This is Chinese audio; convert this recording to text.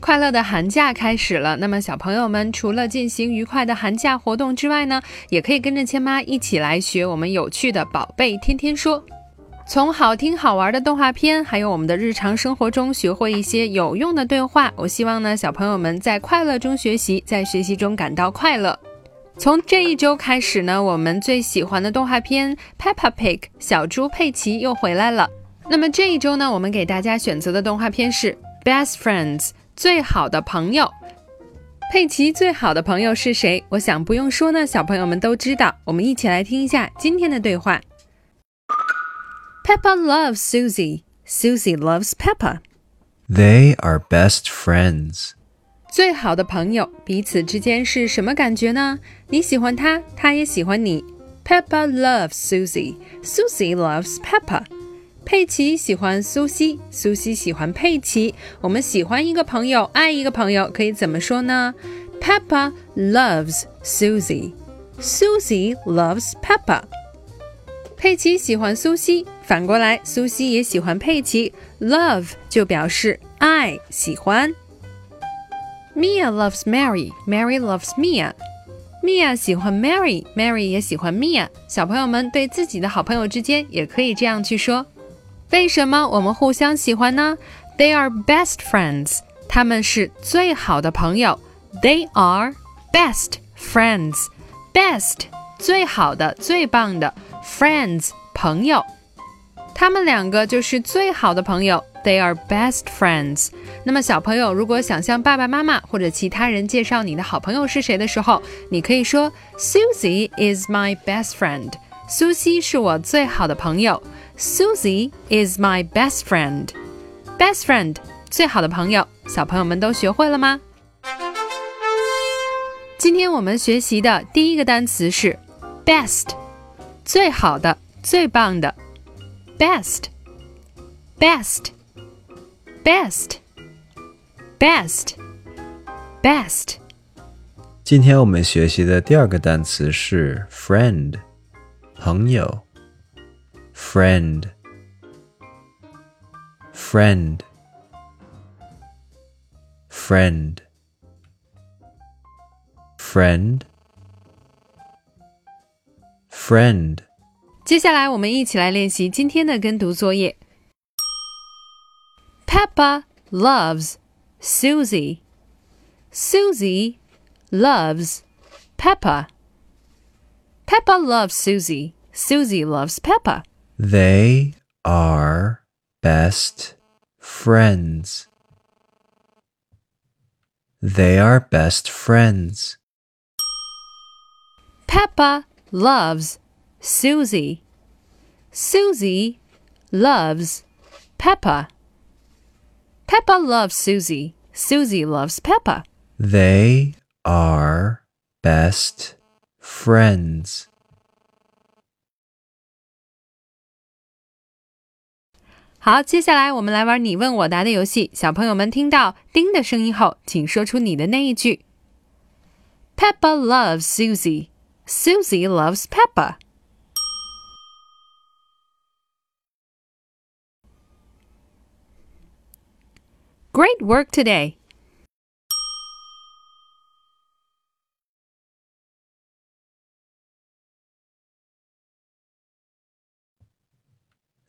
快乐的寒假开始了，那么小朋友们除了进行愉快的寒假活动之外呢，也可以跟着千妈一起来学我们有趣的宝贝天天说。从好听好玩的动画片，还有我们的日常生活中学会一些有用的对话。我希望呢，小朋友们在快乐中学习，在学习中感到快乐。从这一周开始呢，我们最喜欢的动画片《Peppa Pig》小猪佩奇又回来了。那么这一周呢，我们给大家选择的动画片是《Best Friends》最好的朋友。佩奇最好的朋友是谁？我想不用说呢，小朋友们都知道。我们一起来听一下今天的对话。Peppa loves Susie. Susie loves Peppa. They are best friends. 最好的朋友，彼此之间是什么感觉呢？你喜欢他，他也喜欢你。Peppa loves Susie. Susie loves Peppa. 佩奇喜欢苏西，苏西喜欢佩奇。我们喜欢一个朋友，爱一个朋友，可以怎么说呢？Peppa loves Susie. Susie loves Peppa. 佩奇喜欢苏西，反过来，苏西也喜欢佩奇。Love 就表示爱、喜欢。Mia loves Mary. Mary loves Mia. Mia 喜欢 Mary，Mary 也喜欢 Mia。小朋友们对自己的好朋友之间也可以这样去说。为什么我们互相喜欢呢？They are best friends. 他们是最好的朋友。They are best friends. Best 最好的、最棒的，friends 朋友。他们两个就是最好的朋友，They are best friends。那么小朋友如果想向爸爸妈妈或者其他人介绍你的好朋友是谁的时候，你可以说 Susie is my best friend。苏西是我最好的朋友。Susie is my best friend. Best friend 最好的朋友，小朋友们都学会了吗？今天我们学习的第一个单词是 best，最好的、最棒的。best, best, best, best, best. 今天我们学习的第二个单词是 friend，朋友。 friend, friend, friend, friend, friend. 接下来我们一起来练习今天的跟读作业。Peppa loves Susie. Susie loves Peppa. Peppa loves Susie. Susie loves Peppa. They are best friends. They are best friends. Peppa loves Susie. Susie loves Peppa. Peppa loves Susie. Susie loves Peppa. They are best friends. 好，接下来我们来玩你问我答的游戏。小朋友们听到“叮”的声音后，请说出你的那一句。Peppa loves Susie. Susie loves Peppa. Great work today.